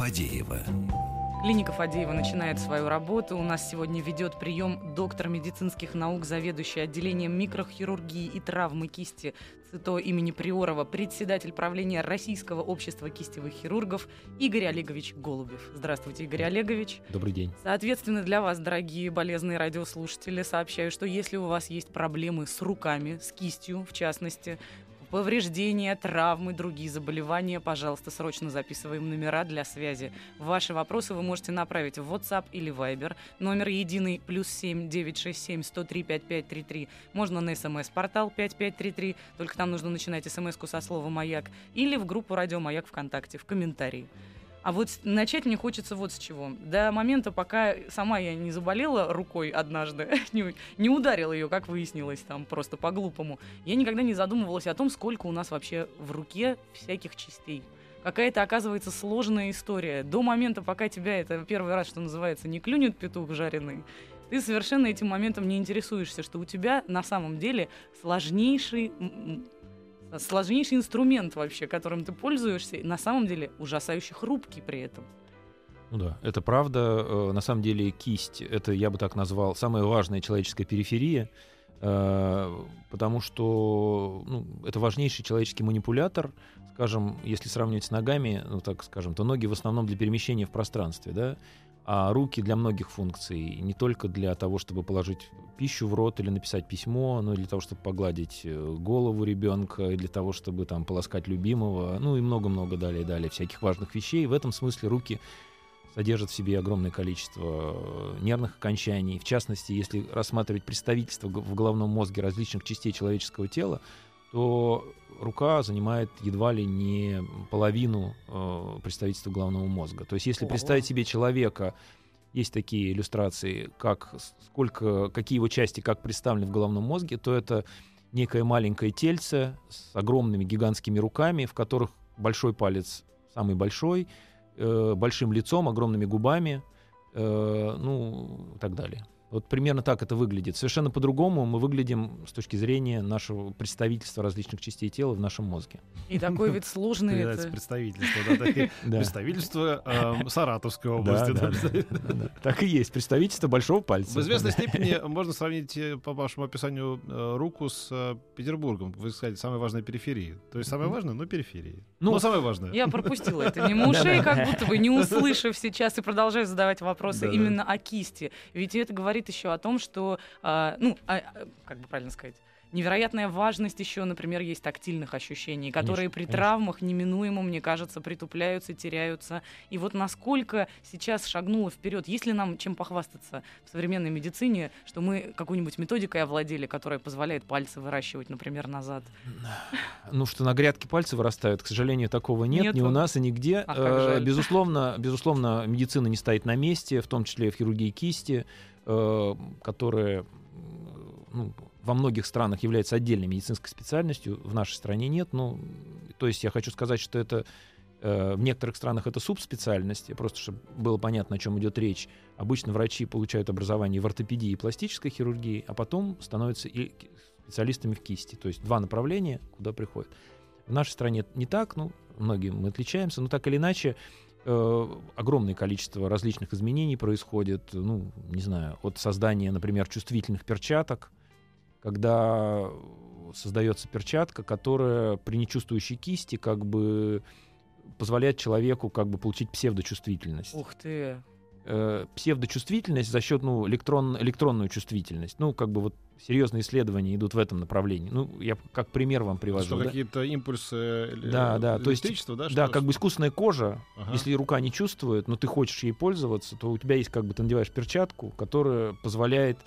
Фадеева. Клиника Фадеева начинает свою работу. У нас сегодня ведет прием доктор медицинских наук, заведующий отделением микрохирургии и травмы кисти ЦИТО имени Приорова, председатель правления Российского общества кистевых хирургов Игорь Олегович Голубев. Здравствуйте, Игорь Олегович. Добрый день. Соответственно, для вас, дорогие болезные радиослушатели, сообщаю, что если у вас есть проблемы с руками, с кистью в частности, повреждения, травмы, другие заболевания, пожалуйста, срочно записываем номера для связи. Ваши вопросы вы можете направить в WhatsApp или Viber. Номер единый плюс 7 967 103 5533. Можно на смс-портал 5533, только там нужно начинать смс-ку со слова «Маяк», или в группу «Радио Маяк» ВКонтакте, в комментарии. А вот начать мне хочется вот с чего. До момента, пока сама я не заболела рукой однажды, не, не ударила ее, как выяснилось, там просто по-глупому, я никогда не задумывалась о том, сколько у нас вообще в руке всяких частей. Какая-то, оказывается, сложная история. До момента, пока тебя это первый раз, что называется, не клюнет петух жареный, ты совершенно этим моментом не интересуешься, что у тебя на самом деле сложнейший сложнейший инструмент вообще, которым ты пользуешься, на самом деле ужасающе хрупкий при этом. Ну да, это правда. Э, на самом деле кисть, это я бы так назвал, самая важная человеческая периферия, э, потому что ну, это важнейший человеческий манипулятор. Скажем, если сравнивать с ногами, ну так скажем, то ноги в основном для перемещения в пространстве, да, а руки для многих функций, не только для того, чтобы положить пищу в рот или написать письмо, но и для того, чтобы погладить э, голову ребенка, и для того, чтобы там полоскать любимого, ну и много-много далее, далее всяких важных вещей. В этом смысле руки содержат в себе огромное количество э, нервных окончаний. В частности, если рассматривать представительство в головном мозге различных частей человеческого тела, то рука занимает едва ли не половину э, представительства головного мозга. То есть, если Ого. представить себе человека, есть такие иллюстрации, как сколько, какие его части как представлены в головном мозге, то это некое маленькое тельце с огромными гигантскими руками, в которых большой палец самый большой, э, большим лицом, огромными губами, э, ну и так далее. Вот примерно так это выглядит. Совершенно по-другому мы выглядим с точки зрения нашего представительства различных частей тела в нашем мозге. И такой вид сложный. Это представительство, да, представительство Саратовской области. Так и есть, представительство большого пальца. В известной степени можно сравнить э, по вашему описанию э, руку с э, Петербургом. Вы сказали, самая важная периферия. То есть самое важное, но периферии. Ну, самое важное. Я пропустила это мимо ушей, как будто бы не услышав сейчас и продолжаю задавать вопросы именно о кисти. Ведь это говорит говорит еще о том, что, э, ну, а, как бы правильно сказать, невероятная важность еще, например, есть тактильных ощущений, которые конечно, при конечно. травмах неминуемо, мне кажется, притупляются, теряются. И вот насколько сейчас шагнуло вперед, есть ли нам чем похвастаться в современной медицине, что мы какой-нибудь методикой овладели, которая позволяет пальцы выращивать, например, назад? Ну, что на грядке пальцы вырастают, к сожалению, такого нет, Нету. ни у нас и нигде. А, э, безусловно, безусловно, медицина не стоит на месте, в том числе и в хирургии кисти. Э, которые ну, во многих странах является отдельной медицинской специальностью, в нашей стране нет. Ну, то есть я хочу сказать, что это э, в некоторых странах это субспециальность, просто чтобы было понятно, о чем идет речь. Обычно врачи получают образование в ортопедии и пластической хирургии, а потом становятся и специалистами в кисти. То есть два направления, куда приходят. В нашей стране не так, ну, многие мы отличаемся, но так или иначе Э, огромное количество различных изменений происходит, ну, не знаю, от создания, например, чувствительных перчаток, когда создается перчатка, которая при нечувствующей кисти как бы позволяет человеку как бы получить псевдочувствительность. Ух ты! Э, псевдочувствительность за счет ну, электрон, электронную чувствительность. Ну, как бы вот серьезные исследования идут в этом направлении. Ну, я как пример вам привожу. Что да? какие-то импульсы э, да, да, то есть, да? Да, как бы искусственная кожа, ага. если рука не чувствует, но ты хочешь ей пользоваться, то у тебя есть как бы ты надеваешь перчатку, которая позволяет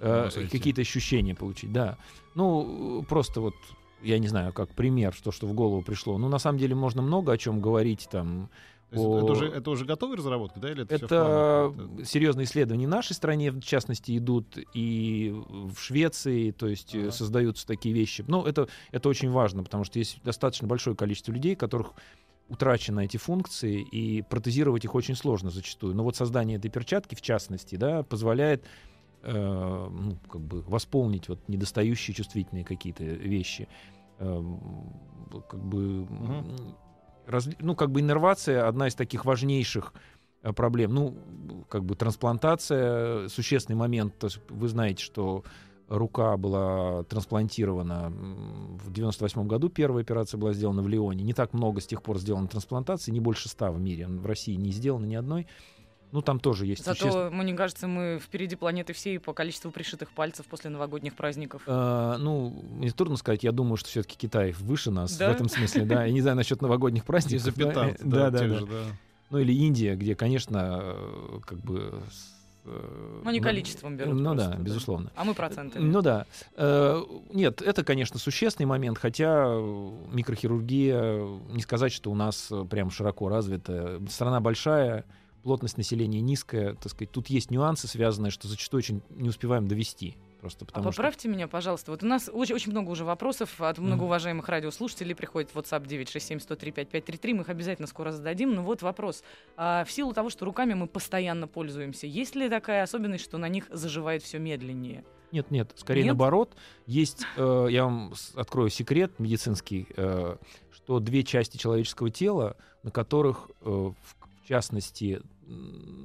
э, какие-то ощущения получить. Да. Ну, просто вот я не знаю, как пример, то, что в голову пришло. Ну, на самом деле, можно много о чем говорить там. О... Это, уже, это уже готовые разработки, да? Или это это серьезные исследования в нашей стране, в частности, идут и в Швеции, то есть ага. создаются такие вещи. Но это, это очень важно, потому что есть достаточно большое количество людей, которых утрачены эти функции, и протезировать их очень сложно зачастую. Но вот создание этой перчатки, в частности, да, позволяет э, ну, как бы восполнить вот недостающие чувствительные какие-то вещи. Э, как бы, угу. Ну, как бы иннервация одна из таких важнейших э, проблем. Ну, как бы трансплантация, существенный момент. То есть вы знаете, что рука была трансплантирована в 98 году. Первая операция была сделана в Лионе. Не так много с тех пор сделано трансплантаций, не больше ста в мире. В России не сделано ни одной. Ну, там тоже есть. Зато, существ... мне кажется, мы впереди планеты всей по количеству пришитых пальцев после новогодних праздников. А, ну, мне трудно сказать. Я думаю, что все-таки Китай выше нас да? в этом смысле. Да, я не знаю насчет новогодних праздников. Да, да, да. Ну, или Индия, где, конечно, э, как бы э, ну, не количеством берут. Ну просто, да, безусловно. А мы проценты. Ну да. Э, нет, это, конечно, существенный момент, хотя микрохирургия, не сказать, что у нас прям широко развита. Страна большая, плотность населения низкая, так сказать, тут есть нюансы, связанные, что зачастую очень не успеваем довести. Просто а потому а поправьте что... меня, пожалуйста. Вот у нас очень, очень много уже вопросов от многоуважаемых mm-hmm. радиослушателей. Приходит WhatsApp 967-103-5533. Мы их обязательно скоро зададим. Но вот вопрос. А, в силу того, что руками мы постоянно пользуемся, есть ли такая особенность, что на них заживает все медленнее? Нет, нет, скорее нет? наоборот. Есть, э, я вам открою секрет медицинский, э, что две части человеческого тела, на которых, э, в частности,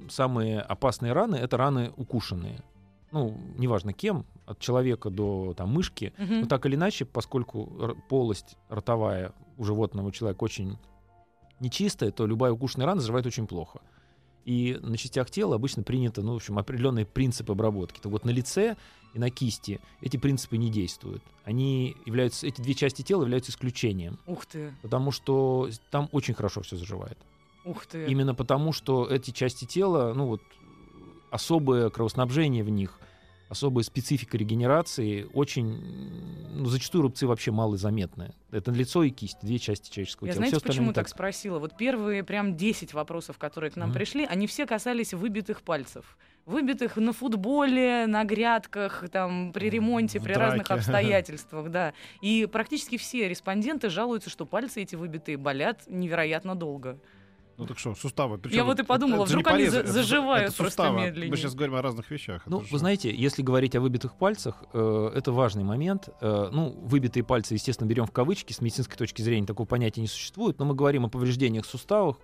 самые опасные раны — это раны укушенные. Ну, неважно кем, от человека до там, мышки. Угу. Но так или иначе, поскольку полость ротовая у животного человека очень нечистая, то любая укушенная рана заживает очень плохо. И на частях тела обычно принято, ну, в общем, определенные принципы обработки. То вот на лице и на кисти эти принципы не действуют. Они являются, эти две части тела являются исключением. Ух ты. Потому что там очень хорошо все заживает. Ух ты. Именно потому, что эти части тела, ну вот, особое кровоснабжение в них, особая специфика регенерации, очень, ну, зачастую рубцы вообще малозаметны. Это лицо и кисть, две части человеческого Я тела. знаете, почему так спросила? Вот первые прям 10 вопросов, которые к нам mm-hmm. пришли, они все касались выбитых пальцев выбитых на футболе, на грядках, там, при ремонте, при драке. разных обстоятельствах, да. И практически все респонденты жалуются, что пальцы эти выбитые болят невероятно долго. Ну так что, суставы. Причем Я вот и подумала, вдруг они за- заживают это, это просто суставы. медленнее. Мы сейчас говорим о разных вещах. Ну, вы знаете, если говорить о выбитых пальцах, э, это важный момент. Э, ну, выбитые пальцы, естественно, берем в кавычки. С медицинской точки зрения такого понятия не существует. Но мы говорим о повреждениях суставов,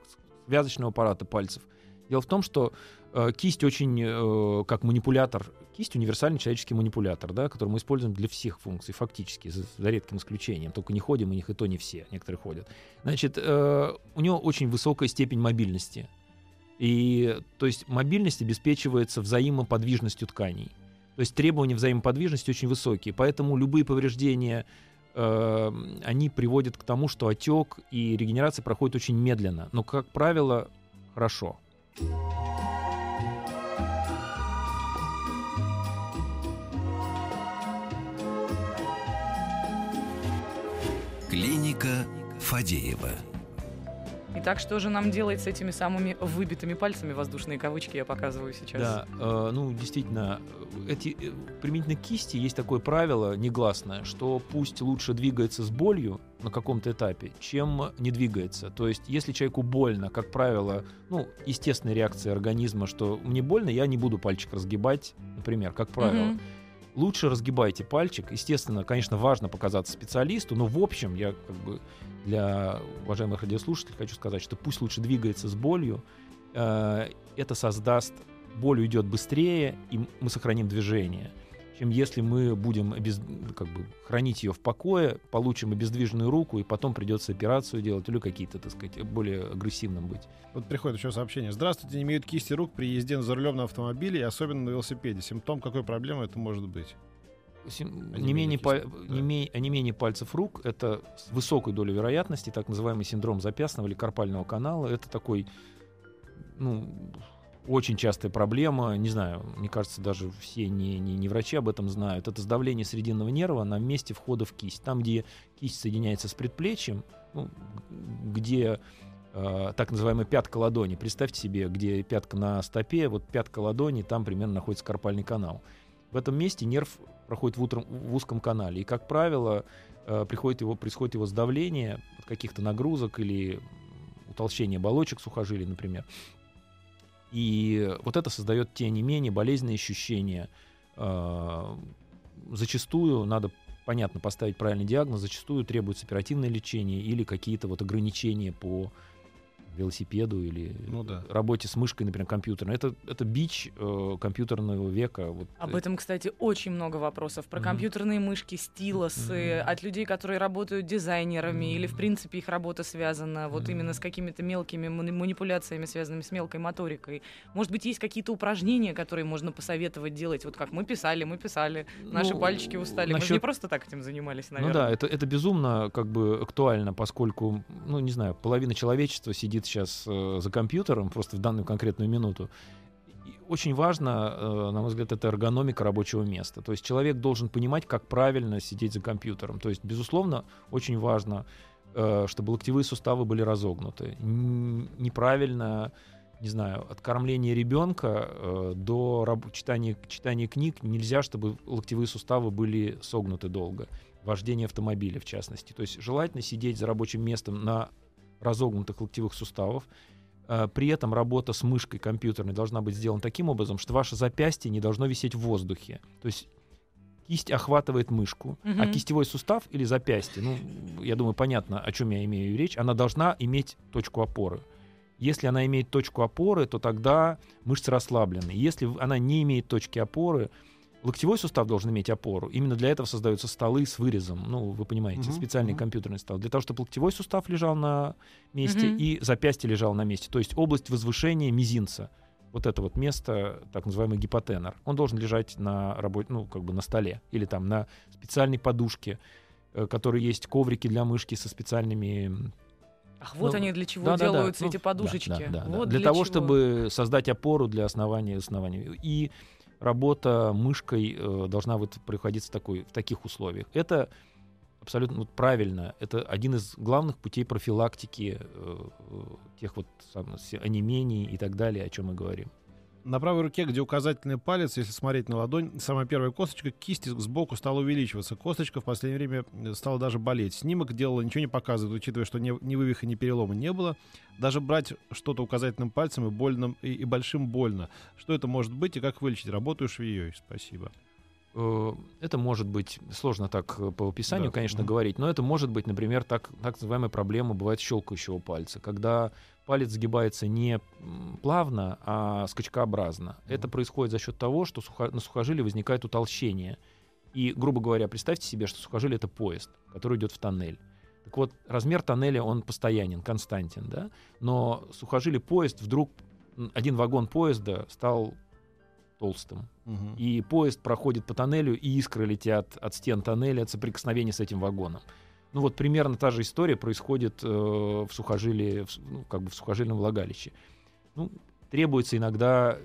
связочного аппарата пальцев. Дело в том, что э, кисть очень, э, как манипулятор, кисть универсальный человеческий манипулятор, да, который мы используем для всех функций, фактически, за, за редким исключением. Только не ходим у них, и то не все, некоторые ходят. Значит, э, у него очень высокая степень мобильности. И, то есть, мобильность обеспечивается взаимоподвижностью тканей. То есть требования взаимоподвижности очень высокие. Поэтому любые повреждения э, они приводят к тому, что отек и регенерация проходят очень медленно. Но, как правило, хорошо. Клиника Фадеева. Итак, что же нам делать с этими самыми выбитыми пальцами, воздушные кавычки я показываю сейчас? Да, э, ну, действительно, эти, э, применительно к кисти есть такое правило негласное, что пусть лучше двигается с болью на каком-то этапе, чем не двигается. То есть, если человеку больно, как правило, ну, естественная реакция организма, что мне больно, я не буду пальчик разгибать, например, как правило. Угу лучше разгибайте пальчик. Естественно, конечно, важно показаться специалисту, но в общем я как бы для уважаемых радиослушателей хочу сказать, что пусть лучше двигается с болью. Э, это создаст, боль уйдет быстрее, и мы сохраним движение чем если мы будем обез... как бы, хранить ее в покое, получим обездвиженную руку, и потом придется операцию делать или какие-то, так сказать, более агрессивным быть. Вот приходит еще сообщение. Здравствуйте, не имеют кисти рук при езде за рулем на автомобиле, и особенно на велосипеде. Симптом какой проблемы это может быть? Сим... Не менее, па... да. не ме... онемение пальцев рук — это с высокой долей вероятности, так называемый синдром запястного или карпального канала. Это такой, ну, очень частая проблема, не знаю, мне кажется, даже все не, не, не врачи об этом знают, это сдавление срединного нерва на месте входа в кисть. Там, где кисть соединяется с предплечьем, ну, где э, так называемая пятка ладони. Представьте себе, где пятка на стопе, вот пятка ладони, там примерно находится карпальный канал. В этом месте нерв проходит в, утром, в узком канале. И, как правило, э, приходит его, происходит его сдавление от каких-то нагрузок или утолщение оболочек сухожилий, например. И вот это создает те не менее болезненные ощущения. Э, зачастую надо, понятно, поставить правильный диагноз, зачастую требуется оперативное лечение или какие-то вот ограничения по велосипеду или ну, да. работе с мышкой, например, компьютерной. Это, это бич э, компьютерного века. Вот. Об этом, кстати, очень много вопросов. Про mm-hmm. компьютерные мышки, стилосы, mm-hmm. от людей, которые работают дизайнерами, mm-hmm. или, в принципе, их работа связана вот mm-hmm. именно с какими-то мелкими манипуляциями, связанными с мелкой моторикой. Может быть, есть какие-то упражнения, которые можно посоветовать делать? Вот как мы писали, мы писали, наши ну, пальчики устали. Насчет... Мы же не просто так этим занимались, наверное. Ну да, это, это безумно как бы актуально, поскольку, ну, не знаю, половина человечества сидит сейчас э, за компьютером, просто в данную конкретную минуту. Очень важно, э, на мой взгляд, это эргономика рабочего места. То есть человек должен понимать, как правильно сидеть за компьютером. То есть, безусловно, очень важно, э, чтобы локтевые суставы были разогнуты. Неправильно не знаю, от кормления ребенка э, до читания, читания книг нельзя, чтобы локтевые суставы были согнуты долго. Вождение автомобиля, в частности. То есть желательно сидеть за рабочим местом на разогнутых локтевых суставов. Э, при этом работа с мышкой компьютерной должна быть сделана таким образом, что ваше запястье не должно висеть в воздухе. То есть кисть охватывает мышку, угу. а кистевой сустав или запястье, ну, я думаю, понятно, о чем я имею речь, она должна иметь точку опоры. Если она имеет точку опоры, то тогда мышцы расслаблены. Если она не имеет точки опоры, Локтевой сустав должен иметь опору. Именно для этого создаются столы с вырезом. Ну, вы понимаете, uh-huh, специальный uh-huh. компьютерный стол. Для того, чтобы локтевой сустав лежал на месте uh-huh. и запястье лежало на месте. То есть область возвышения мизинца. Вот это вот место, так называемый гипотенор. Он должен лежать на работе, ну, как бы на столе. Или там на специальной подушке, э, которые есть коврики для мышки со специальными Ах, вот ну, они для чего да, делаются, да, да. эти ну, подушечки. Да, да, да, вот для, для того, чего. чтобы создать опору для основания основания. И работа мышкой э, должна вот приходиться такой, в таких условиях. Это абсолютно вот, правильно. Это один из главных путей профилактики э, э тех вот сам, онемений и так далее, о чем мы говорим на правой руке, где указательный палец, если смотреть на ладонь, самая первая косточка кисти сбоку стала увеличиваться. Косточка в последнее время э, стала даже болеть. Снимок делала, ничего не показывает, учитывая, что ни, ни вывиха, ни перелома не было. Даже брать что-то указательным пальцем и, больно, и, и большим больно. Что это может быть и как вылечить? Работаю швеей. Спасибо. Э, это может быть, сложно так э, по описанию, да. конечно, mm-hmm. говорить, но это может быть, например, так, так называемая проблема бывает щелкающего пальца, когда палец сгибается не плавно, а скачкообразно. Mm-hmm. Это происходит за счет того, что сухо, на сухожилии возникает утолщение. И, грубо говоря, представьте себе, что сухожилие — это поезд, который идет в тоннель. Так вот, размер тоннеля, он постоянен, константен, да? Но сухожилие поезд вдруг, один вагон поезда стал толстым. Угу. И поезд проходит по тоннелю, и искры летят от стен тоннеля от соприкосновения с этим вагоном. Ну вот примерно та же история происходит э, в сухожилии, в, ну, как бы в сухожильном влагалище. Ну, требуется иногда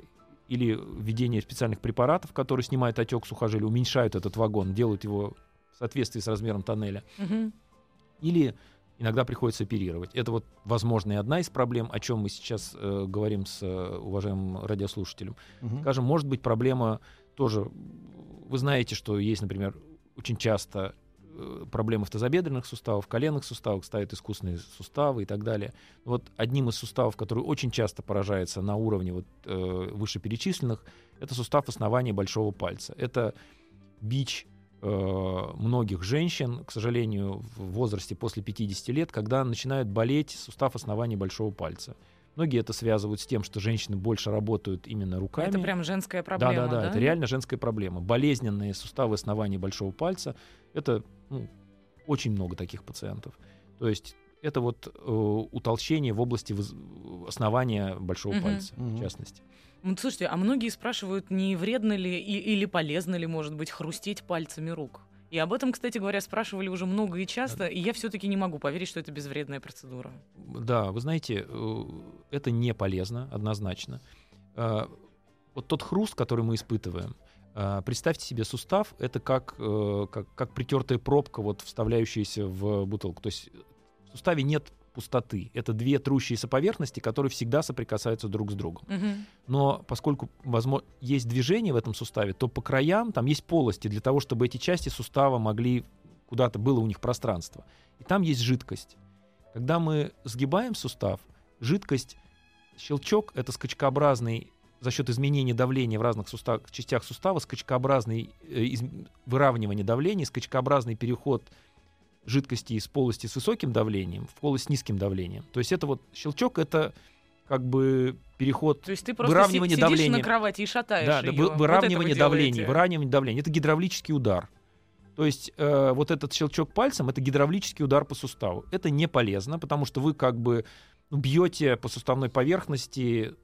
или введение специальных препаратов, которые снимают отек сухожилия, уменьшают этот вагон, делают его в соответствии с размером тоннеля. Угу. Или иногда приходится оперировать. Это вот, возможно, и одна из проблем, о чем мы сейчас э, говорим с э, уважаемым радиослушателем. Угу. Скажем, может быть, проблема тоже... Вы знаете, что есть, например, очень часто э, проблемы в тазобедренных суставах, коленных суставах, ставят искусственные суставы и так далее. Вот одним из суставов, который очень часто поражается на уровне вот, э, вышеперечисленных, это сустав основания большого пальца. Это бич многих женщин, к сожалению, в возрасте после 50 лет, когда начинает болеть сустав основания большого пальца. Многие это связывают с тем, что женщины больше работают именно руками. Это прям женская проблема. Да, да, да, да? это реально женская проблема. Болезненные суставы основания большого пальца это ну, очень много таких пациентов. То есть это вот э, утолщение в области основания большого угу. пальца, угу. в частности. Слушайте, а многие спрашивают, не вредно ли и, или полезно ли, может быть, хрустеть пальцами рук. И об этом, кстати говоря, спрашивали уже много и часто, и я все-таки не могу поверить, что это безвредная процедура. Да, вы знаете, э, это не полезно, однозначно. э, вот тот хруст, который мы испытываем, э, представьте себе сустав, это как, как, как притертая пробка, вот вставляющаяся в бутылку. То есть в суставе нет пустоты. Это две трущиеся поверхности, которые всегда соприкасаются друг с другом. Мгм. Но поскольку возможно, есть движение в этом суставе, то по краям там есть полости для того, чтобы эти части сустава могли куда-то было у них пространство. И там есть жидкость. Когда мы сгибаем сустав, жидкость, щелчок — это скачкообразный за счет изменения давления в разных сустав, частях сустава, скачкообразный э, из- выравнивание давления, скачкообразный переход жидкости из полости с высоким давлением в полость с низким давлением. То есть это вот щелчок — это как бы переход То есть ты просто Выравнивание си- сидишь давления. на кровати и шатаешь да, да, Вот выравнивание вы давления, делаете. выравнивание давления. Это гидравлический удар. То есть э, вот этот щелчок пальцем это гидравлический удар по суставу. Это не полезно, потому что вы как бы ну, бьете по суставной поверхности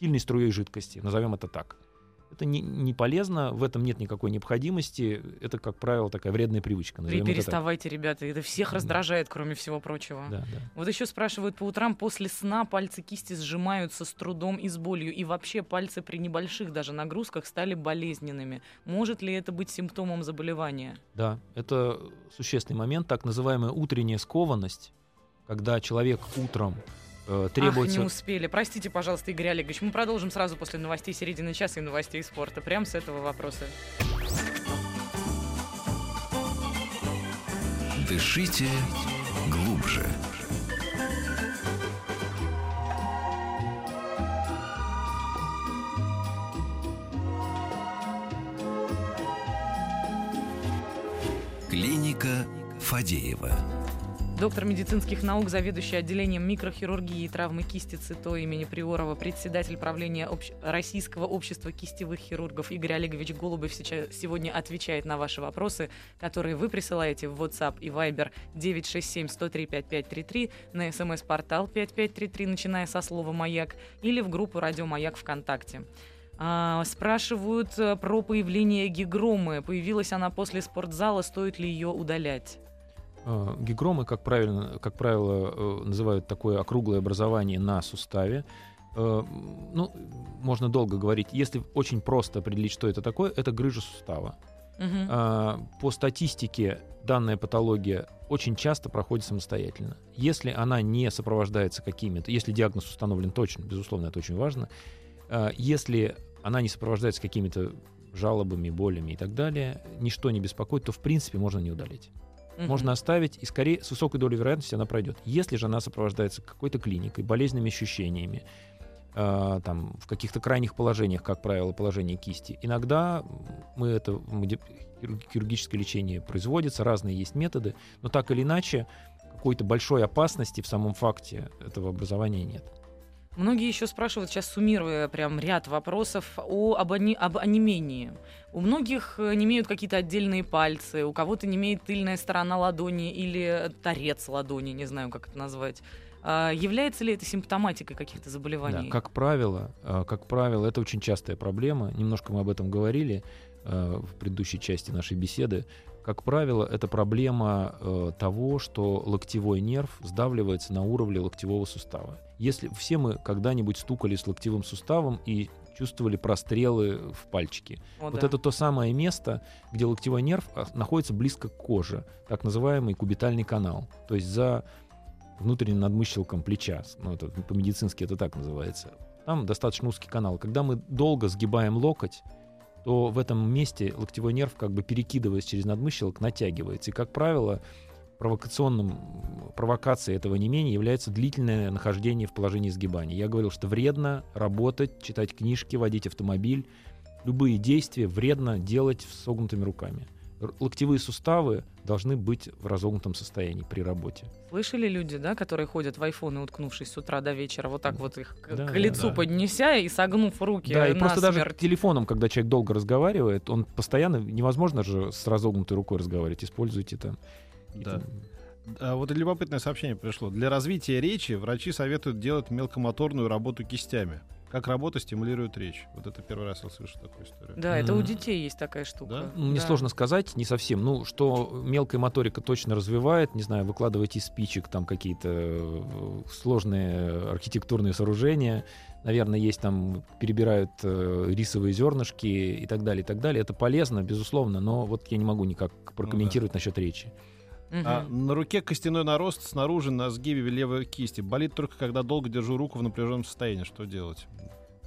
сильной струей жидкости, назовем это так. Это не, не полезно, в этом нет никакой необходимости. Это, как правило, такая вредная привычка. Вы назовем это переставайте, ребята, это всех Да. раздражает, кроме всего прочего. Да, да. Вот еще спрашивают, по утрам после сна пальцы кисти сжимаются с трудом и с болью, и вообще пальцы при небольших даже нагрузках стали болезненными. Может ли это быть симптомом заболевания? Да, это существенный момент, так называемая утренняя скованность, когда человек утром э, требуется... Ах, не успели. Простите, пожалуйста, Игорь Олегович. Мы продолжим сразу после новостей середины часа и новостей спорта. Прямо с этого вопроса. Дышите глубже. Клиника Фадеева. Доктор медицинских наук, заведующий отделением микрохирургии и травмы кисти ЦИТО имени Приорова, председатель правления общ- Российского общества кистевых хирургов Игорь Олегович Голубев сейчас, сегодня отвечает на ваши вопросы, которые вы присылаете в WhatsApp и Viber 967-103-5533, на смс-портал 5533, начиная со слова «Маяк», или в группу «Радио Маяк» ВКонтакте. А, спрашивают э, про появление гигромы. Появилась она после спортзала, стоит ли ее удалять? Э, Гигромы, как, правильно, как правило, э, называют такое округлое образование на суставе. Э, Ну, можно долго говорить. Если очень просто определить, что это такое, это грыжа сустава. А, По статистике данная патология очень часто проходит самостоятельно. Если она не сопровождается какими-то, если диагноз установлен точно, безусловно, это очень важно, а, если она не сопровождается какими-то жалобами, болями и так далее, ничто не беспокоит, то в принципе можно не удалить. Мгм. Можно оставить, и скорее с высокой долей вероятности она пройдет. Если же она сопровождается какой-то клиникой, болезненными ощущениями, а, там, в каких-то крайних положениях, как правило, положение кисти, иногда мы это мы хирургическое лечение производится, разные есть методы, но так или иначе какой-то большой опасности в самом факте этого образования нет. Многие еще спрашивают, сейчас суммируя прям ряд вопросов, о, об, ани- об онемении. У многих э, не имеют какие-то отдельные пальцы, у кого-то не имеет тыльная сторона ладони или торец ладони, не знаю, как это назвать. А является ли это симптоматикой каких-то заболеваний? Да, как правило, э, как правило, это очень частая проблема. Немножко мы об этом говорили э, в предыдущей части нашей беседы. Как правило, это проблема э, того, что локтевой нерв сдавливается на уровне локтевого сустава. Если все мы когда-нибудь стукали с локтевым суставом и чувствовали прострелы в пальчике. О, вот да. это то самое место, где локтевой нерв а, находится близко к коже, так называемый кубитальный канал. То есть за внутренним надмыщелком плеча. Ну, это по-медицински это так называется. Там достаточно узкий канал. Когда мы долго сгибаем локоть, то в этом месте локтевой нерв, как бы перекидываясь через надмыщелок, натягивается. И, как правило, провокационным провокацией этого не менее является длительное нахождение в положении сгибания. Я говорил, что вредно работать, читать книжки, водить автомобиль. Любые действия вредно делать с согнутыми руками. Локтевые суставы должны быть в разогнутом состоянии при работе. Слышали люди, да, которые ходят в айфоны, уткнувшись с утра до вечера, вот так вот их к, Да, к да, лицу да. поднеся и согнув руки Да, и просто даже телефоном, когда человек долго разговаривает, он постоянно невозможно же с разогнутой рукой разговаривать. Используйте там. Да. А вот любопытное сообщение пришло. Для развития речи врачи советуют делать мелкомоторную работу кистями. Как работа стимулирует речь. Вот это первый раз я слышу такую историю. Да, это у детей есть такая штука. Да? Ну, Мне Да. сложно сказать, не совсем. Ну, что мелкая моторика точно развивает, не знаю, выкладывать из спичек там какие-то э, сложные архитектурные сооружения. Наверное, есть там, перебирают э, рисовые зернышки и так далее, и так далее. Это полезно, безусловно, но вот я не могу никак прокомментировать насчет речи. Мгм. А на руке костяной нарост снаружи на сгибе левой кисти. Болит только, когда долго держу руку в напряженном состоянии. Что делать?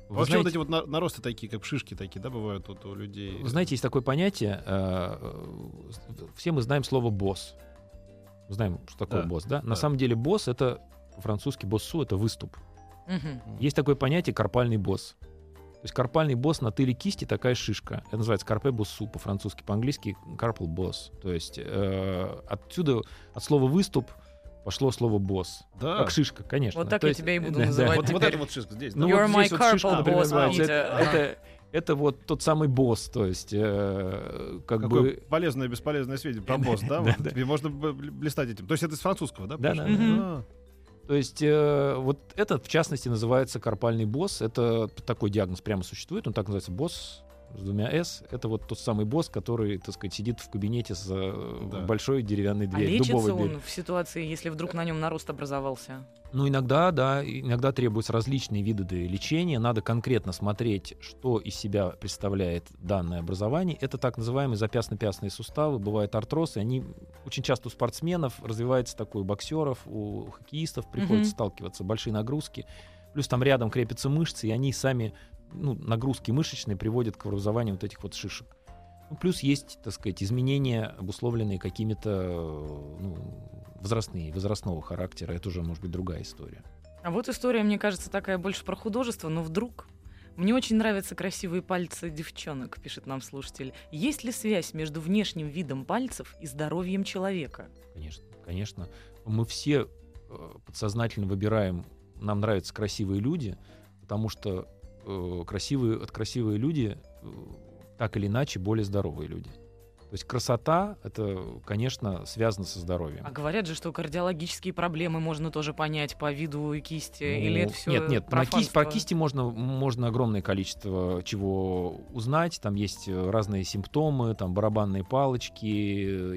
Вы Вообще знаете- вот эти вот на- наросты такие, как шишки такие, да, бывают вот у людей. Вы знаете, есть такое понятие, э, э, все мы знаем слово «босс». Знаем, что такое Да, босс, да? да. На самом деле босс — это по-французски боссу — это выступ. Мгм. Есть такое понятие карпальный босс. То есть карпальный босс на тыле кисти такая шишка. Это называется карпе боссу по-французски, по-английски карпал босс. То есть э, отсюда от слова выступ пошло слово босс. Да. Как шишка, конечно. Вот так То я есть- тебя и буду да, да. называть Вот, вот это вот шишка здесь. Ну, You're вот my здесь вот шишка, carpal например, boss. Это, это, это вот тот самый босс, то есть э, как Какое бы... полезное, бесполезное сведение про босс, да? Тебе можно блистать этим. То есть это из французского, да? Да, да, То есть э, вот этот, в частности, называется карпальный босс. Это такой диагноз прямо существует, он так называется босс с двумя «с». Это вот тот самый босс, который, так сказать, сидит в кабинете с э, Да. большой деревянной А дверью, лечится дубовой он дверью. в ситуации, если вдруг на нем нарост образовался? Ну, иногда, да, иногда требуются различные виды лечения. Надо конкретно смотреть, что из себя представляет данное образование. Это так называемые запястно-пястные суставы, бывают артрозы. Они очень часто у спортсменов развивается такой, у боксеров, у хоккеистов приходится Мгм. сталкиваться, большие нагрузки. Плюс там рядом крепятся мышцы, и они сами, ну, нагрузки мышечные приводят к образованию вот этих вот шишек. Ну, плюс есть, так сказать, изменения, обусловленные какими-то э, ну, возрастные, возрастного характера. Это уже может быть другая история. А вот история, мне кажется, такая больше про художество, но вдруг... Мне очень нравятся красивые пальцы девчонок, пишет нам слушатель. Есть ли связь между внешним видом пальцев и здоровьем человека? Конечно, конечно. Мы все э, подсознательно выбираем, нам нравятся красивые люди, потому что э, красивые, от красивые люди э, так или иначе более здоровые люди. То есть красота это, конечно, связано со здоровьем. А говорят же, что кардиологические проблемы можно тоже понять по виду и кисти, или Ну, это все Нет, нет, на кисть, про кисти можно, можно огромное количество чего узнать. Там есть э, разные симптомы, там барабанные палочки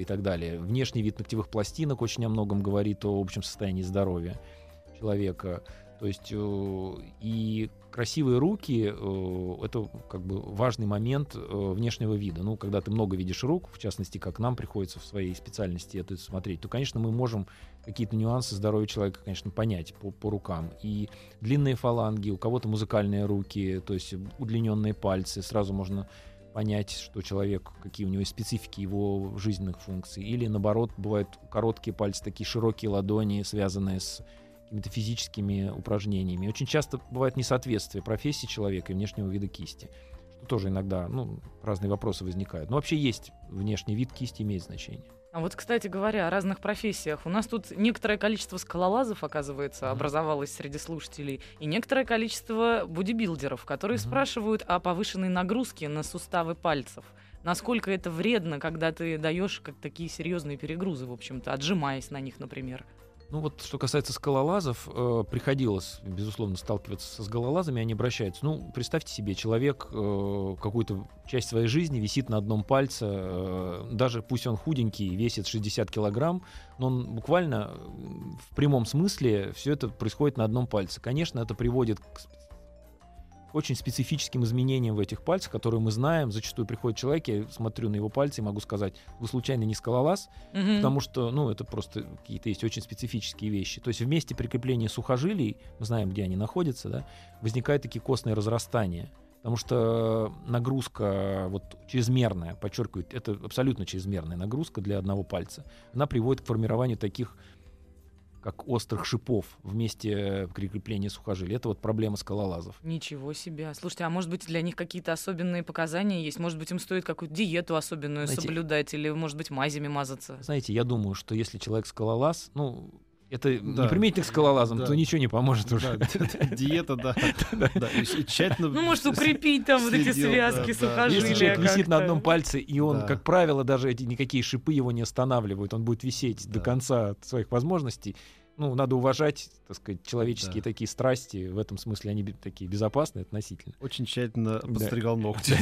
и так далее. Внешний вид ногтевых пластинок очень о многом говорит о общем состоянии здоровья человека. То есть и красивые руки э, это как бы важный момент э, внешнего вида. Ну, когда ты много видишь рук, в частности, как нам приходится в своей специальности это смотреть, то, конечно, мы можем какие-то нюансы здоровья человека, конечно, понять по, по рукам. И длинные фаланги, у кого-то музыкальные руки, то есть удлиненные пальцы, сразу можно понять, что человек, какие у него специфики его жизненных функций. Или, наоборот, бывают короткие пальцы, такие широкие ладони, связанные с какими-то физическими упражнениями. Очень часто бывает несоответствие профессии человека и внешнего вида кисти, что тоже иногда ну, разные вопросы возникают. Но вообще есть внешний вид кисти, имеет значение. А вот, кстати говоря, о разных профессиях. У нас тут некоторое количество скалолазов, оказывается, Мгм. образовалось среди слушателей, и некоторое количество бодибилдеров, которые Мгм. спрашивают о повышенной нагрузке на суставы пальцев. Насколько это вредно, когда ты даешь как такие серьезные перегрузы, в общем-то, отжимаясь на них, например. Ну вот, что касается скалолазов, э, приходилось, безусловно, сталкиваться со скалолазами, они обращаются. Ну, представьте себе, человек э, какую-то часть своей жизни висит на одном пальце, э, даже пусть он худенький, весит 60 килограмм, но он буквально э, в прямом смысле все это происходит на одном пальце. Конечно, это приводит к очень специфическим изменениям в этих пальцах, которые мы знаем. Зачастую приходит человек, я смотрю на его пальцы и могу сказать, вы случайно не скалолаз? Мгм. Потому что, ну, это просто какие-то есть очень специфические вещи. То есть вместе прикрепления сухожилий, мы знаем, где они находятся, да, возникают такие костные разрастания. Потому что нагрузка вот чрезмерная, подчеркиваю, это абсолютно чрезмерная нагрузка для одного пальца. Она приводит к формированию таких как острых шипов вместе прикрепления сухожилий. Это вот проблема скалолазов. Ничего себе. Слушайте, а может быть для них какие-то особенные показания есть? Может быть им стоит какую-то диету особенную Знаете- соблюдать или, может быть, мазями мазаться? Знаете, я думаю, что если человек скалолаз, ну, это Да. не применительно к скалолазам, Да. то ничего не поможет уже. Да, диета, да. Тщательно... Ну, может, укрепить там вот эти связки, сухожилия. Если человек висит на одном пальце, и он, как правило, даже эти никакие шипы его не останавливают, он будет висеть до конца своих возможностей. Ну, надо уважать, так сказать, человеческие Да. такие страсти. В этом смысле они такие безопасные относительно. Очень тщательно Да. подстригал ногти.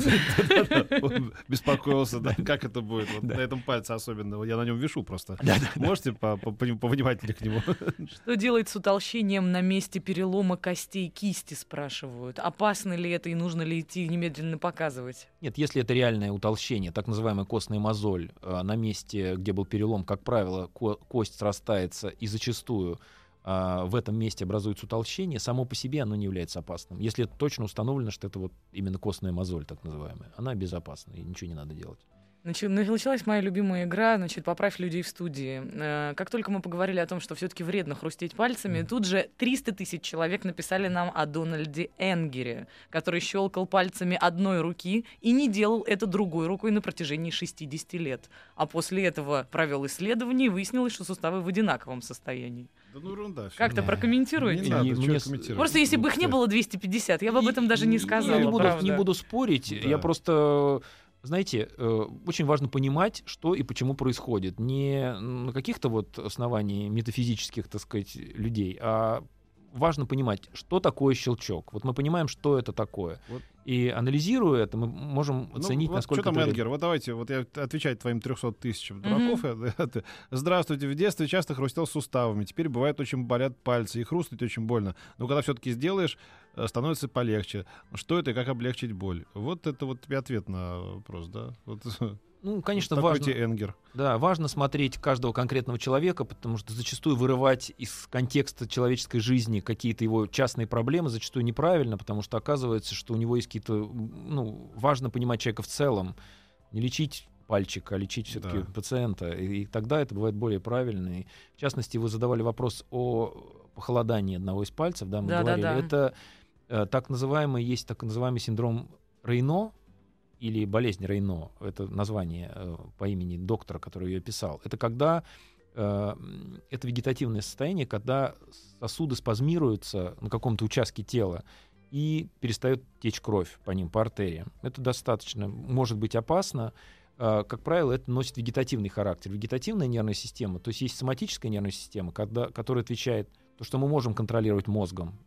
Да-да-да. Он Беспокоился, да, как это будет. Да. На этом пальце особенно. Я на нем вешу просто. Можете по- по- по- повнимательнее к нему? Что делать с утолщением на месте перелома костей кисти, спрашивают. Опасно ли это и нужно ли идти немедленно показывать? Нет, если это реальное утолщение, так называемая костная мозоль, э, на месте, где был перелом, как правило, ко- кость срастается и зачастую а, в этом месте образуется утолщение, само по себе оно не является опасным. Если точно установлено, что это вот именно костная мозоль, так называемая, она безопасна, и ничего не надо делать. Началась моя любимая игра, значит, «Поправь людей в студии». Э, Как только мы поговорили о том, что все таки вредно хрустеть пальцами, тут же 300 тысяч человек написали нам о Дональде Энгере, который щелкал пальцами одной руки и не делал это другой рукой на протяжении 60 лет. А после этого провел исследование и выяснилось, что суставы в одинаковом состоянии. Да ну ерунда. Как-то Да. прокомментируйте. Не надо, И чё мне? Просто если бы их не было 250, я бы об этом даже не сказала, Я не буду, правда. не буду спорить. Да. Я просто, знаете, э, очень важно понимать, что и почему происходит. Не на каких-то вот оснований метафизических, так сказать, людей, а важно понимать, что такое щелчок. Вот мы понимаем, что это такое. Вот. И анализируя это, мы можем Ну, оценить, вот насколько Что там, это Энгер? Вот давайте, вот я отвечаю твоим 300 тысячам дураков. Это, Здравствуйте, в детстве часто хрустел суставами. Теперь бывает очень болят пальцы и хрустнуть очень больно. Но когда все-таки сделаешь, э, становится полегче. Что это и как облегчить боль? Вот это вот тебе ответ на вопрос, да? Вот, Ну, конечно, такой важно. Энгер. Да, важно смотреть каждого конкретного человека, потому что зачастую вырывать из контекста человеческой жизни какие-то его частные проблемы зачастую неправильно, потому что оказывается, что у него есть какие-то, ну, важно понимать человека в целом, не лечить пальчик, а лечить все-таки Да. пациента, и, и тогда это бывает более правильно. И, в частности, вы задавали вопрос о похолодании одного из пальцев, да, мы Да, да, говорили. да. Это э, так называемый, есть так называемый синдром Рейно, или болезнь Рейно, это название э, по имени доктора, который ее писал, это когда э, это вегетативное состояние, когда сосуды спазмируются на каком-то участке тела и перестает течь кровь по ним, по артериям. Это достаточно, может быть опасно. Э, Как правило, это носит вегетативный характер. Вегетативная нервная система, то есть есть соматическая нервная система, когда, которая отвечает то, что мы можем контролировать мозгом,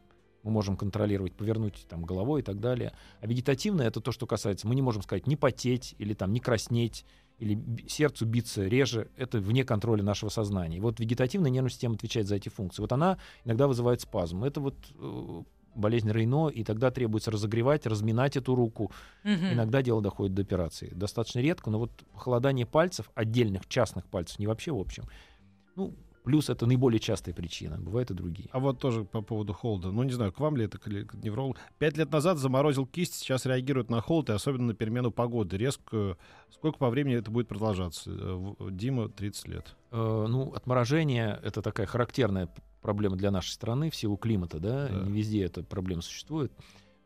мы можем контролировать, повернуть там, головой и так далее. А вегетативное это то, что касается, мы не можем сказать не потеть или там не краснеть, или сердцу биться реже, это вне контроля нашего сознания. И вот вегетативная нервная система отвечает за эти функции. Вот она иногда вызывает спазм. Это вот э, болезнь Рейно, и тогда требуется разогревать, разминать эту руку. Мгм. Иногда дело доходит до операции. Достаточно редко, но вот холодание пальцев, отдельных частных пальцев, не вообще в общем, ну, плюс это наиболее частая причина. Бывают и другие. А вот тоже по поводу холода. Ну, не знаю, к вам ли это, к неврологу. Пять лет назад заморозил кисть, сейчас реагирует на холод и особенно на перемену погоды. Резкую. Сколько по времени это будет продолжаться? Э, Дима, 30 лет. Э, ну, отморожение — это такая характерная проблема для нашей страны в силу климата, да, Да. не везде эта проблема существует.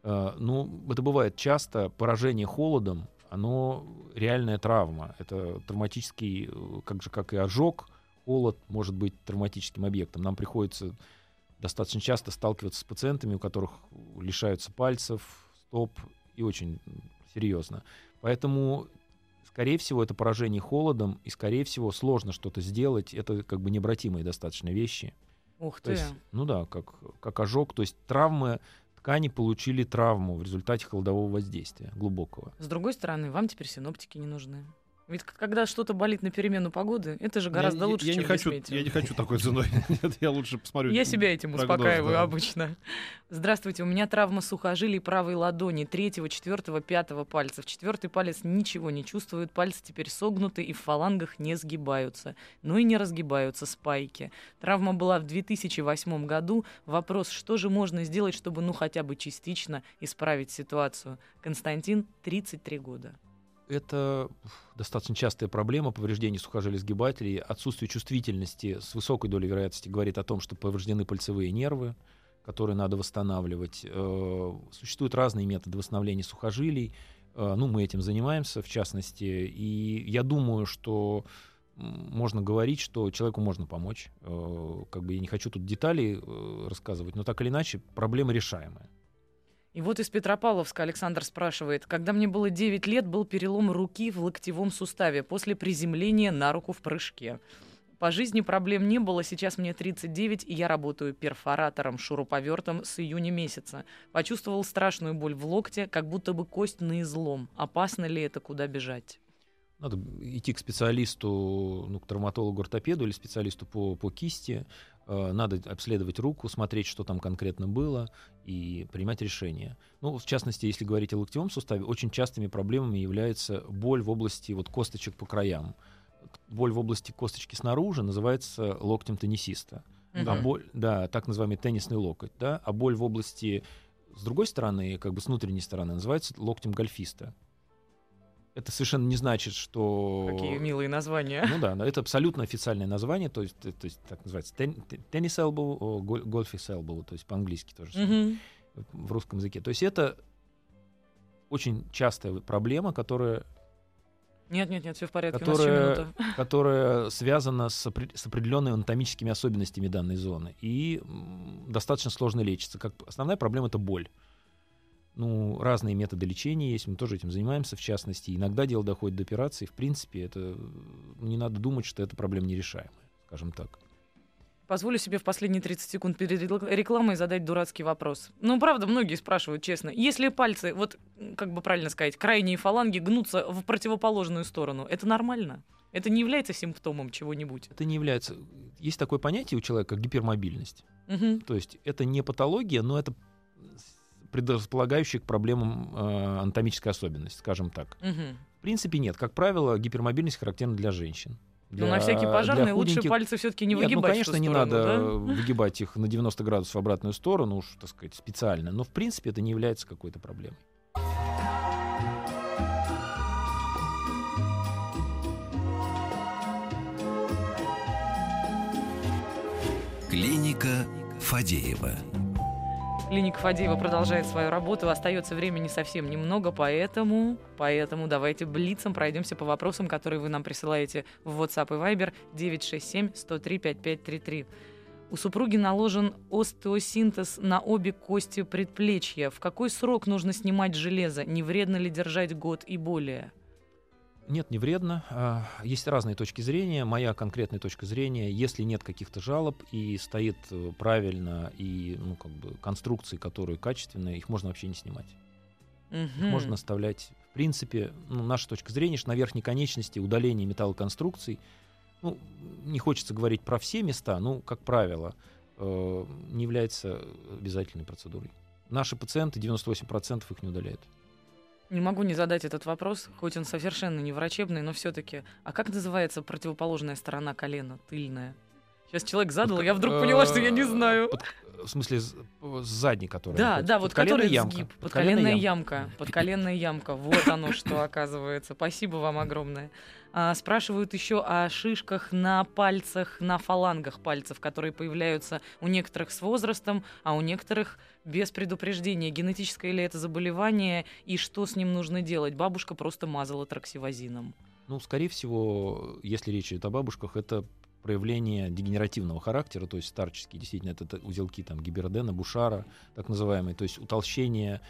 Э, ну, это бывает часто, поражение холодом, оно реальная травма. Это травматический, э, как же, как и ожог, холод может быть травматическим объектом. Нам приходится достаточно часто сталкиваться с пациентами, у которых лишаются пальцев, стоп, и очень серьезно. Поэтому скорее всего, это поражение холодом, и, скорее всего, сложно что-то сделать. Это как бы необратимые достаточно вещи. Ух То ты. есть, ну да, как, как ожог. То есть травмы, ткани получили травму в результате холодового воздействия глубокого. С другой стороны, вам теперь синоптики не нужны. Ведь когда что-то болит на перемену погоды, это же гораздо я, лучше, я чем не хочу. Я не хочу такой ценой. Нет, я лучше посмотрю. Я себя этим прогноз, успокаиваю да. обычно. Здравствуйте, у меня травма сухожилий правой ладони, третьего, четвертого, пятого пальцев. Четвертый палец ничего не чувствует, пальцы теперь согнуты и в фалангах не сгибаются. Ну и не разгибаются спайки. Травма была в 2008 году. Вопрос, что же можно сделать, чтобы ну хотя бы частично исправить ситуацию? Константин, 33 года. Это достаточно частая проблема повреждений сухожилий сгибателей. Отсутствие чувствительности с высокой долей вероятности говорит о том, что повреждены пальцевые нервы, которые надо восстанавливать. Э, Существуют разные методы восстановления сухожилий. Э, Ну, мы этим занимаемся, в частности. И я думаю, что можно говорить, что человеку можно помочь. Э, Как бы я не хочу тут детали э, рассказывать, но так или иначе проблема решаемая. И вот из Петропавловска Александр спрашивает, когда мне было 9 лет, был перелом руки в локтевом суставе после приземления на руку в прыжке. По жизни проблем не было, сейчас мне 39, и я работаю перфоратором, шуруповертом с июня месяца. Почувствовал страшную боль в локте, как будто бы кость на излом. Опасно ли это, куда бежать? Надо идти к специалисту, ну, к травматологу-ортопеду или специалисту по, по кисти. Э, надо обследовать руку, смотреть, что там конкретно было, и принимать решение. Ну, в частности, если говорить о локтевом суставе, очень частыми проблемами является боль в области вот, косточек по краям. Боль в области косточки снаружи называется локтем теннисиста. Мгм. А боль, да, так называемый теннисный локоть, да, а боль в области с другой стороны, как бы с внутренней стороны, называется локтем гольфиста. Это совершенно не значит, что... Какие милые названия. Ну да, но это абсолютно официальное название, то есть, э, то есть так называется тен- те- tennis elbow, о, гол- golfis elbow, то есть по-английски тоже Мгм. в русском языке. То есть это очень частая проблема, которая, Нет, нет, нет, все в порядке. которая, которая связана с, с определенными анатомическими особенностями данной зоны и достаточно сложно лечится. Как основная проблема это боль. Ну, разные методы лечения есть, мы тоже этим занимаемся, в частности. Иногда дело доходит до операции. В принципе, это ну, не надо думать, что это проблема нерешаемая, скажем так. Позволю себе в последние 30 секунд перед рекл- рекламой задать дурацкий вопрос. Ну, правда, многие спрашивают, честно. Если пальцы, вот, как бы правильно сказать, крайние фаланги гнутся в противоположную сторону, это нормально? Это не является симптомом чего-нибудь? Это не является... Есть такое понятие у человека, как гипермобильность. Мгм. То есть это не патология, но это предрасполагающая к проблемам э, анатомическая особенность, скажем так. Мгм. В принципе, нет. Как правило, гипермобильность характерна для женщин. Для- Ну, на всякий для пожарный лучше пальцы все-таки не Нет, выгибать. ну, в конечно, ту не сторону, надо да? выгибать их на 90 градусов в обратную сторону, уж, так сказать, специально. Но, в принципе, это не является какой-то проблемой. Клиника Фадеева. Клиника Фадеева продолжает свою работу. Остается времени совсем немного, поэтому, поэтому давайте блицом пройдемся по вопросам, которые вы нам присылаете в WhatsApp и Viber 967-103-5533. У супруги наложен остеосинтез на обе кости предплечья. В какой срок нужно снимать железо? Не вредно ли держать год и более? Нет, не вредно. А, Есть разные точки зрения. Моя конкретная точка зрения, если нет каких-то жалоб и стоит э, правильно и ну, как бы конструкции, которые качественные, их можно вообще не снимать. Их Мгм. можно оставлять. В принципе, ну, наша точка зрения, что на верхней конечности удаление металлоконструкций, ну, не хочется говорить про все места, но, как правило, э, не является обязательной процедурой. Наши пациенты, 98% их не удаляют. Не могу не задать этот вопрос, хоть он совершенно не врачебный, но все-таки. А как называется противоположная сторона колена, тыльная? Сейчас человек задал, я вдруг поняла, что я не знаю. Под- в смысле, з- с- задней, которая. Да, да, вот который ямка. сгиб, Подколенная ямка, подколенная ямка. Вот оно что оказывается. Спасибо вам огромное. А, спрашивают еще о шишках на пальцах, на фалангах пальцев, которые появляются у некоторых с возрастом, а у некоторых без предупреждения. Генетическое ли это заболевание и что с ним нужно делать? Бабушка просто мазала траксивозином. Ну, скорее всего, если речь идет о бабушках, это проявление дегенеративного характера, то есть старческие, действительно, это узелки там гибердена, бушара, так называемые, то есть утолщение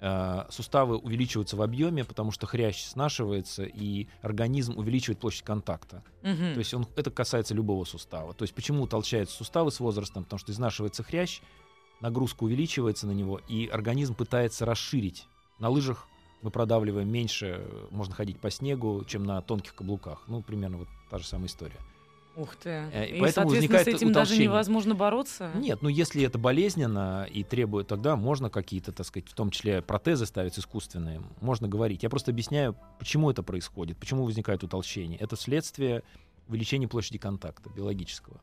э, суставы увеличиваются в объеме, потому что хрящ снашивается, и организм увеличивает площадь контакта. Мгм. То есть он, это касается любого сустава. То есть почему утолщаются суставы с возрастом? Потому что изнашивается хрящ, нагрузка увеличивается на него, и организм пытается расширить. На лыжах мы продавливаем меньше, э, можно ходить по снегу, чем на тонких каблуках. Ну, примерно вот та же самая история. Ух ты. Э, и И, поэтому соответственно, с возникает этим даже утолщение. невозможно бороться? Нет, ну если это болезненно и требует, тогда можно какие-то, так сказать, в том числе протезы ставить искусственные. Можно говорить. Я просто объясняю, почему это происходит, почему возникает утолщение. Это следствие увеличения площади контакта биологического.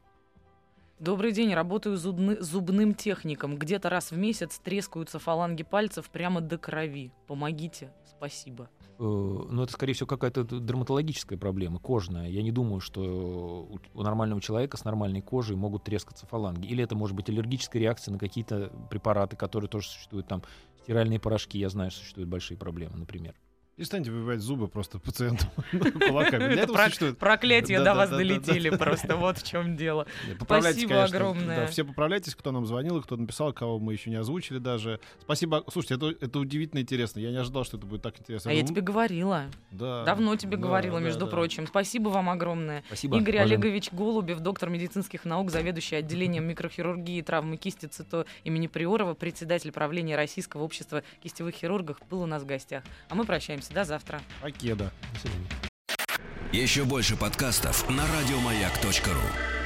Добрый день, работаю зубны- зубным техником. Где-то раз в месяц трескаются фаланги пальцев прямо до крови. Помогите, спасибо. Э, Ну, это, скорее всего, какая-то дерматологическая проблема, кожная. Я не думаю, что у нормального человека с нормальной кожей могут трескаться фаланги. Или это может быть аллергическая реакция на какие-то препараты, которые тоже существуют. Там стиральные порошки, я знаю, существуют большие проблемы, например. Перестаньте выбивать зубы просто пациенту кулаками. Для Это этого существует. Проклятия Да, до вас долетели просто, вот в чем дело. Спасибо огромное. Все поправляйтесь, кто нам звонил, кто написал, кого мы еще не озвучили даже. Спасибо. Слушайте, это, удивительно интересно. Я не ожидал, что это будет так интересно. А я тебе говорила. да, Давно тебе говорила, между прочим. Спасибо вам огромное. Спасибо. Игорь. Олегович Голубев, доктор медицинских наук, заведующий отделением микрохирургии и травмы кисти ЦИТО имени Приорова, председатель правления Российского общества кистевых хирургов, был у нас в гостях. А мы прощаемся. До завтра. Покеда. До свидания. Еще больше подкастов на радиомаяк.ру.